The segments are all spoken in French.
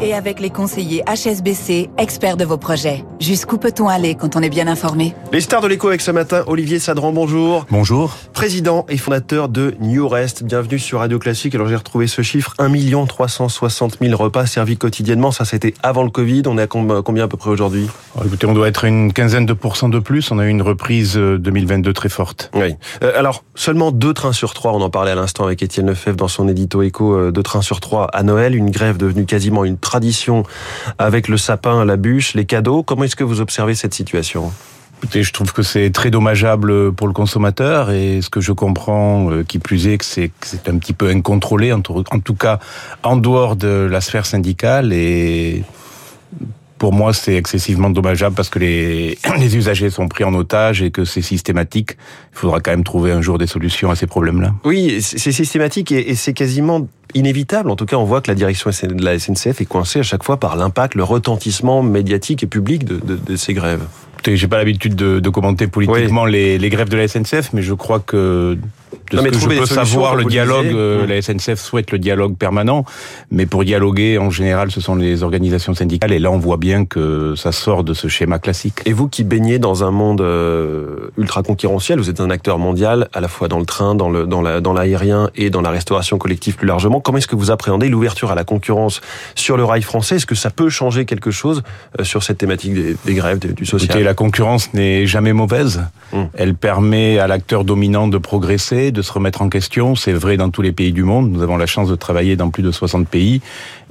et avec les conseillers HSBC, experts de vos projets. Jusqu'où peut-on aller quand on est bien informé? Les stars de l'écho avec ce matin, Olivier Sadran, bonjour. Bonjour. Président et fondateur de New Rest, bienvenue sur Radio Classique. Alors j'ai retrouvé ce chiffre, 1 360 000 repas servis quotidiennement, ça c'était avant le Covid, on est à combien à peu près aujourd'hui? Écoutez, on doit être une quinzaine de pourcents de plus, on a eu une reprise 2022 euh, très forte. Oui. Euh, alors, seulement deux trains sur trois, on en parlait à l'instant avec Étienne Lefebvre dans son édito écho, euh, deux trains sur trois à Noël, une grève devenue quasiment une tradition avec le sapin, la bûche, les cadeaux. Comment est-ce que vous observez cette situation? Écoutez, je trouve que c'est très dommageable pour le consommateur et ce que je comprends, euh, qui plus est, que c'est c'est un petit peu incontrôlé, en tout cas en dehors de la sphère syndicale et pour moi, c'est excessivement dommageable parce que les, les usagers sont pris en otage et que c'est systématique. Il faudra quand même trouver un jour des solutions à ces problèmes-là. Oui, c'est systématique et, c'est quasiment inévitable. En tout cas, on voit que la direction de la SNCF est coincée à chaque fois par l'impact, le retentissement médiatique et public de, ces grèves. J'ai pas l'habitude de, de, commenter politiquement les, les grèves de la SNCF, mais je crois que de ce que je peux savoir, le dialogue, euh, la SNCF souhaite le dialogue permanent, mais pour dialoguer, en général, ce sont les organisations syndicales, et là, on voit bien que ça sort de ce schéma classique. Et vous qui baignez dans un monde euh, ultra concurrentiel, vous êtes un acteur mondial, à la fois dans le train, dans le dans la dans l'aérien et dans la restauration collective plus largement. Comment est-ce que vous appréhendez l'ouverture à la concurrence sur le rail français? Est-ce que ça peut changer quelque chose euh, sur cette thématique des, grèves, du social? La concurrence n'est jamais mauvaise. Hum. Elle permet à l'acteur dominant de progresser, de se remettre en question. C'est vrai dans tous les pays du monde. Nous avons la chance de travailler dans plus de 60 pays.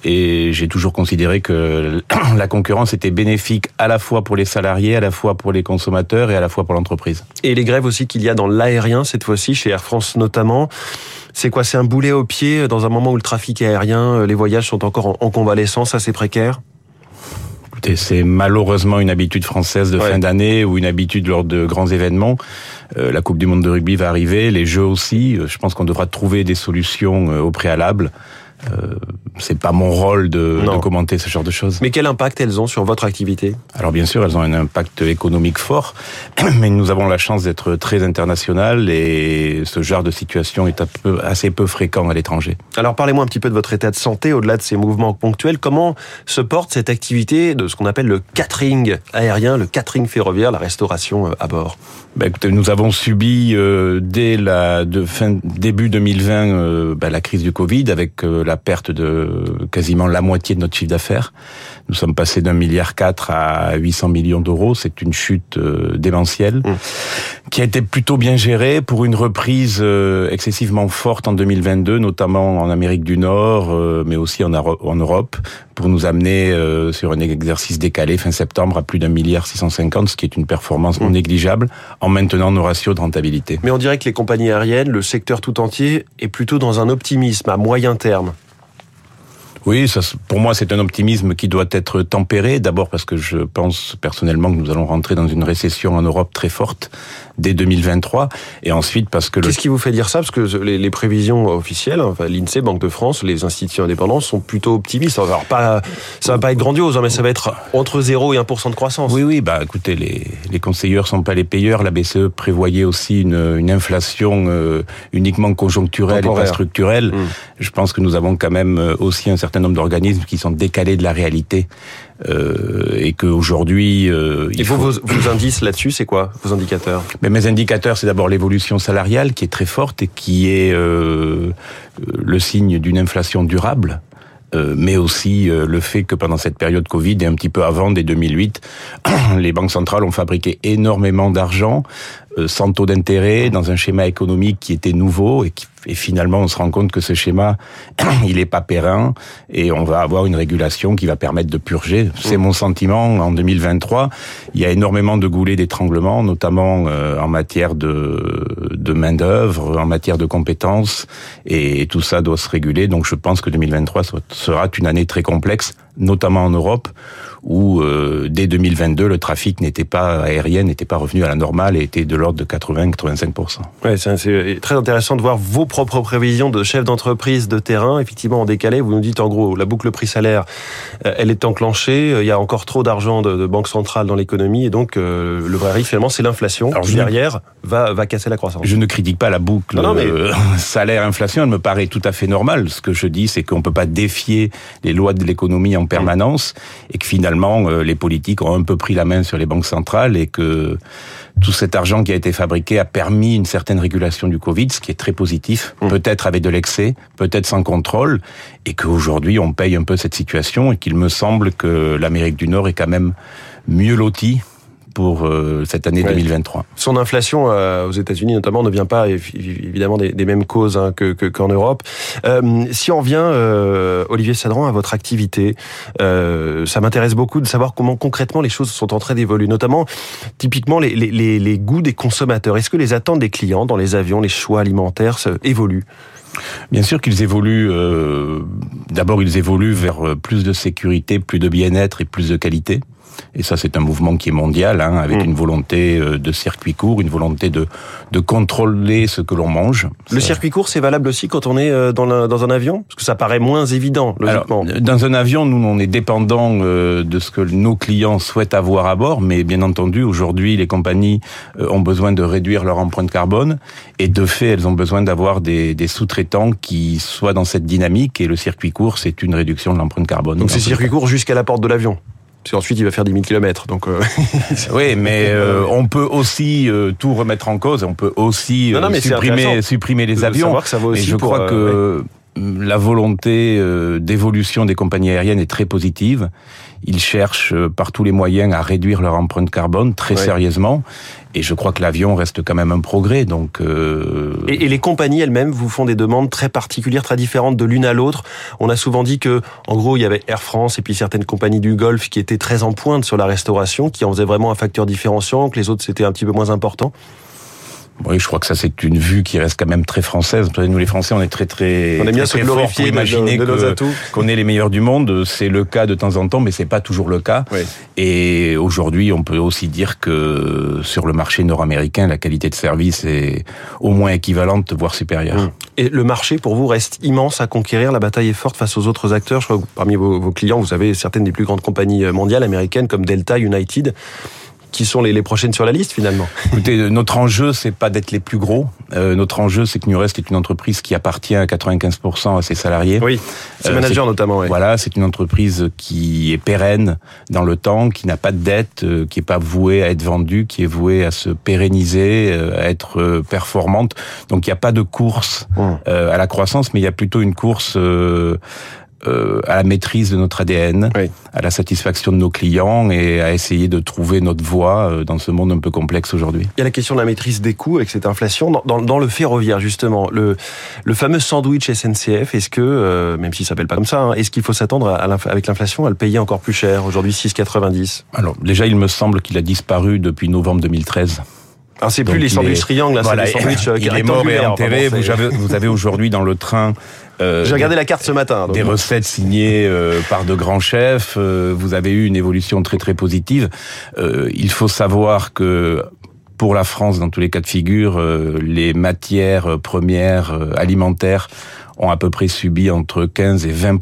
Et j'ai toujours considéré que la concurrence était bénéfique à la fois pour les salariés, à la fois pour les consommateurs et à la fois pour l'entreprise. Et les grèves aussi qu'il y a dans l'aérien, cette fois-ci, chez Air France notamment. C'est quoi? C'est un boulet au pied dans un moment où le trafic aérien, les voyages sont encore en convalescence, assez précaires c'est malheureusement une habitude française de fin d'année ou une habitude lors de grands événements. Euh, la Coupe du Monde de rugby va arriver, les Jeux aussi. Euh, je pense qu'on devra trouver des solutions euh, au préalable. Euh, c'est pas mon rôle de, de, commenter ce genre de choses. Mais quel impact elles ont sur votre activité? Alors bien sûr, elles ont un impact économique fort, mais nous avons la chance d'être très international et ce genre de situation est peu, assez peu fréquent à l'étranger. Alors parlez-moi un petit peu de votre état de santé au-delà de ces mouvements ponctuels. Comment se porte cette activité de ce qu'on appelle le catering aérien, le catering ferroviaire, la restauration euh, à bord? Ben, écoutez, nous avons subi euh, dès la de fin début 2020 euh, ben, la crise du Covid avec la perte de quasiment la moitié de notre chiffre d'affaires. Nous sommes passés d'un milliard quatre à 800 millions d'euros. C'est une chute euh, démentielle mmh. qui a été plutôt bien gérée pour une reprise euh, excessivement forte en 2022, notamment en Amérique du Nord, euh, mais aussi en, en Europe, pour nous amener sur un exercice décalé fin septembre à plus d'un milliard 650, ce qui est une performance non mmh. négligeable en maintenant nos ratios de rentabilité. Mais on dirait que les compagnies aériennes, le secteur tout entier, est plutôt dans un optimisme à moyen terme. Oui, ça, pour moi, c'est un optimisme qui doit être tempéré. D'abord parce que je pense personnellement que nous allons rentrer dans une récession en Europe très forte dès 2023. Et ensuite parce que... Qu'est-ce qui vous fait dire ça? Parce que les, les prévisions officielles, enfin, l'INSEE, Banque de France, les institutions indépendantes sont plutôt optimistes. Alors, pas, ça va pas être grandiose, hein, mais ça va être entre 0 et 1% de croissance. Oui, oui, bah écoutez, les, les conseilleurs sont pas les payeurs. La BCE prévoyait aussi une, une inflation euh, uniquement conjoncturelle et pas structurelle. Hmm. Je pense que nous avons quand même euh, aussi un certain nombre d'organismes qui sont décalés de la réalité euh, et qu'aujourd'hui... Euh, et vous, vos, vos indices là-dessus, c'est quoi vos indicateurs? Mais Mes indicateurs, c'est d'abord l'évolution salariale qui est très forte et qui est euh, le signe d'une inflation durable euh, mais aussi euh, le fait que pendant cette période Covid et un petit peu avant, dès 2008, les banques centrales ont fabriqué énormément d'argent sans taux d'intérêt, dans un schéma économique qui était nouveau et, qui, et finalement on se rend compte que ce schéma, il est pas périn et on va avoir une régulation qui va permettre de purger. C'est mon sentiment en 2023. Il y a énormément de goulets d'étranglement, notamment euh, en matière de, de main d'œuvre, en matière de compétences et tout ça doit se réguler. Donc je pense que 2023 sera une année très complexe, notamment en Europe où dès 2022 le trafic n'était pas aérien, n'était pas revenu à la normale et était de l'ordre de 80-85%. Ouais, c'est très intéressant de voir vos propres prévisions de chef d'entreprise de terrain, effectivement en décalé. Vous nous dites en gros la boucle prix-salaire, elle est enclenchée. Il y a encore trop d'argent de, de banque centrale dans l'économie et donc le vrai risque finalement c'est l'inflation qui derrière va, va casser la croissance. Je ne critique pas la boucle salaire-inflation, elle me paraît tout à fait normale. Ce que je dis, c'est qu'on ne peut pas défier les lois de l'économie en permanence et que finalement, euh, les politiques ont un peu pris la main sur les banques centrales et que tout cet argent qui a été fabriqué a permis une certaine régulation du Covid, ce qui est très positif, mmh. peut-être avec de l'excès, peut-être sans contrôle, et qu'aujourd'hui on paye un peu cette situation et qu'il me semble que l'Amérique du Nord est quand même mieux lotie pour euh, cette année 2023. Son inflation euh, aux États-Unis notamment ne vient pas évidemment des, des mêmes causes hein, que qu'en Europe. Euh, si on vient, euh, Olivier Sadran, à votre activité, euh, ça m'intéresse beaucoup de savoir comment concrètement les choses sont en train d'évoluer, notamment typiquement les, les, les goûts des consommateurs. Est-ce que les attentes des clients dans les avions, les choix alimentaires évoluent? Bien sûr qu'ils évoluent. Euh, D'abord, ils évoluent vers plus de sécurité, plus de bien-être et plus de qualité. Et ça, c'est un mouvement qui est mondial, hein, avec mm. une volonté euh, de circuit court, une volonté de, de contrôler ce que l'on mange. Le circuit court, c'est valable aussi quand on est euh, dans, dans un avion? Parce que ça paraît moins évident, logiquement. Alors, dans un avion, nous, on est dépendant euh, de ce que nos clients souhaitent avoir à bord, mais bien entendu, aujourd'hui, les compagnies ont besoin de réduire leur empreinte carbone, et de fait, elles ont besoin d'avoir des, des sous-traitants qui soient dans cette dynamique, et le circuit court, c'est une réduction de l'empreinte carbone. Donc c'est circuit court jusqu'à la porte de l'avion? Parce qu'ensuite il va faire 10 000 km. Donc euh... oui, mais euh, on peut aussi euh, tout remettre en cause. On peut aussi non, non, euh, supprimer, supprimer les avions. Que ça vaut aussi et je pour, crois que la volonté d'évolution des compagnies aériennes est très positive. Ils cherchent par tous les moyens à réduire leur empreinte carbone très sérieusement. Et je crois que l'avion reste quand même un progrès. Donc euh... et, et, les compagnies elles-mêmes vous font des demandes très particulières, très différentes de l'une à l'autre. On a souvent dit que, en gros, il y avait Air France et puis certaines compagnies du Golfe qui étaient très en pointe sur la restauration, qui en faisaient vraiment un facteur différenciant, que les autres c'était un petit peu moins important. Oui, je crois que ça c'est une vue qui reste quand même très française. Nous les Français, on est très très. On aime bien se glorifier, imaginer qu'on est les meilleurs du monde. C'est le cas de temps en temps, mais c'est pas toujours le cas. Oui. Et aujourd'hui, on peut aussi dire que sur le marché nord-américain, la qualité de service est au moins équivalente, voire supérieure. Mmh. Et le marché pour vous reste immense à conquérir. La bataille est forte face aux autres acteurs. Je crois que parmi vos, vos clients, vous avez certaines des plus grandes compagnies mondiales américaines comme Delta, United qui sont les, les, prochaines sur la liste finalement Écoutez, notre enjeu c'est pas d'être les plus gros. Euh, notre enjeu c'est que New Rest est une entreprise qui appartient à 95% à ses salariés. Oui, ses euh, managers notamment. Oui. Voilà, c'est une entreprise qui est pérenne dans le temps, qui n'a pas de dette, euh, qui est pas vouée à être vendue, qui est vouée à se pérenniser, euh, à être euh, performante. Donc il n'y a pas de course mmh. à la croissance, mais il y a plutôt une course euh, à la maîtrise de notre ADN, oui. à la satisfaction de nos clients et à essayer de trouver notre voie euh, dans ce monde un peu complexe aujourd'hui. Il y a la question de la maîtrise des coûts avec cette inflation. Dans, dans, dans le ferroviaire, justement, le, le fameux sandwich SNCF, est-ce que, euh, même s'il s'appelle pas comme ça, hein, est-ce qu'il faut s'attendre à, à avec l'inflation à le payer encore plus cher Aujourd'hui, 6,90 Alors, déjà, il me semble qu'il a disparu depuis novembre 2013. Alors c'est plus les sandwichs triangles, voilà, c'est les sandwichs il est mort et enterré. Vous avez, vous avez aujourd'hui dans le train euh, J'ai regardé la carte ce matin. Des recettes signées euh, par de grands chefs. Euh, vous avez eu une évolution très très positive. Euh, il faut savoir que pour la France, dans tous les cas de figure, euh, les matières premières alimentaires ont à peu près subi entre 15 et 20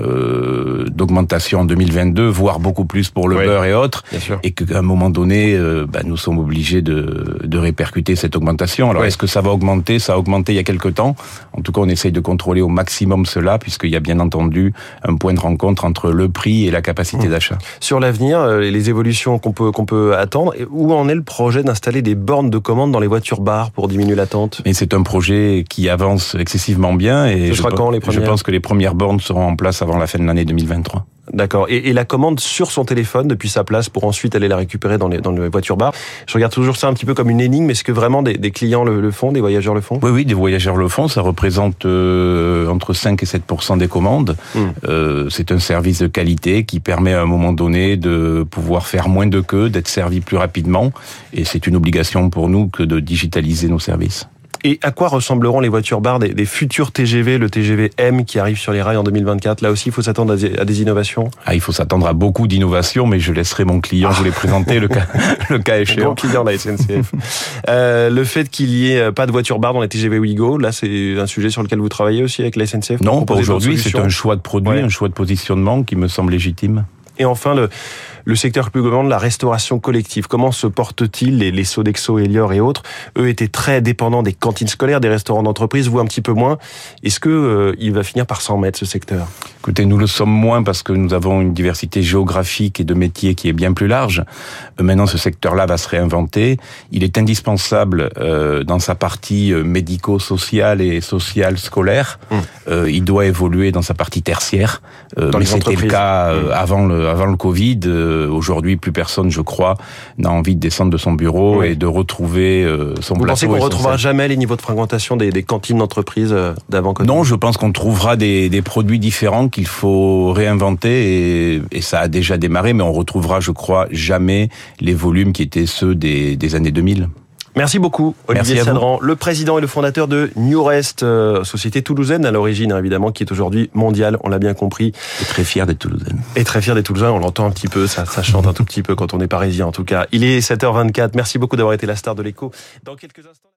euh, d'augmentation en 2022, voire beaucoup plus pour le oui, beurre et autres, et qu'à un moment donné, euh, bah, nous sommes obligés de, de répercuter cette augmentation. Alors, oui. est-ce que ça va augmenter? Ça a augmenté il y a quelque temps. En tout cas, on essaye de contrôler au maximum cela, puisqu'il y a bien entendu un point de rencontre entre le prix et la capacité mmh. d'achat. Sur l'avenir, euh, les évolutions qu'on peut qu'on peut attendre, où en est le projet d'installer des bornes de commande dans les voitures bars pour diminuer l'attente? Et c'est un projet qui avance excessivement bien, et Ce je, quand, les je pense que les premières bornes seront en place avant la fin de l'année 2023. D'accord. Et, et, la commande sur son téléphone depuis sa place pour ensuite aller la récupérer dans les, dans les voitures bar. Je regarde toujours ça un petit peu comme une énigme. Est-ce que vraiment des, des clients le, le, font, des voyageurs le font? Oui, oui, des voyageurs le font. Ça représente euh, entre 5 et 7 des commandes. Hmm. Mmh. Euh, c'est un service de qualité qui permet à un moment donné de pouvoir faire moins de queues, d'être servi plus rapidement. Et c'est une obligation pour nous que de digitaliser nos services. Et à quoi ressembleront les voitures barres des, des, futurs TGV, le TGV M qui arrive sur les rails en 2024 Là aussi, il faut s'attendre à des, à des innovations? Ah, Il faut s'attendre à beaucoup d'innovations, mais je laisserai mon client vous les présenter le cas, le cas échéant. Mon client, la SNCF. euh, le fait qu'il y ait pas de voitures barres dans les TGV Ouigo, là, c'est un sujet sur lequel vous travaillez aussi avec la SNCF Non, pas aujourd'hui. C'est un choix de produit, ouais. un choix de positionnement qui me semble légitime. Et enfin, le, le secteur plus grand de la restauration collective. Comment se porte-t-il les, les Sodexo, Elior et autres? Eux étaient très dépendants des cantines scolaires, des restaurants d'entreprise, vous un petit peu moins. Est-ce que euh, il va finir par s'en mettre ce secteur? Écoutez, nous le sommes moins parce que nous avons une diversité géographique et de métiers qui est bien plus large. Euh, maintenant, ce secteur-là va se réinventer. Il est indispensable euh, dans sa partie médico-sociale et sociale scolaire. Hum. Euh, il doit évoluer dans sa partie tertiaire. dans les C'était le cas hum. avant le avant le Covid. Aujourd'hui, plus personne, je crois, n'a envie de descendre de son bureau oui. et de retrouver son Vous pensez qu'on retrouvera jamais les niveaux de fréquentation des, des cantines d'entreprise d'avant Non, je pense qu'on trouvera des, des produits différents qu'il faut réinventer et, et, ça a déjà démarré, mais on retrouvera, je crois, jamais les volumes qui étaient ceux des, des années 2000. Merci beaucoup, Olivier Sadran, le président et le fondateur de New Rest, euh, société toulousaine à l'origine, hein, évidemment, qui est aujourd'hui mondiale, on l'a bien compris. Et très fier d'être toulousaine. Et très fier d'être toulousain, on l'entend un petit peu, ça, ça chante un tout petit peu quand on est parisien en tout cas. Il est 7h24, merci beaucoup d'avoir été la star de l'écho. Dans quelques instants...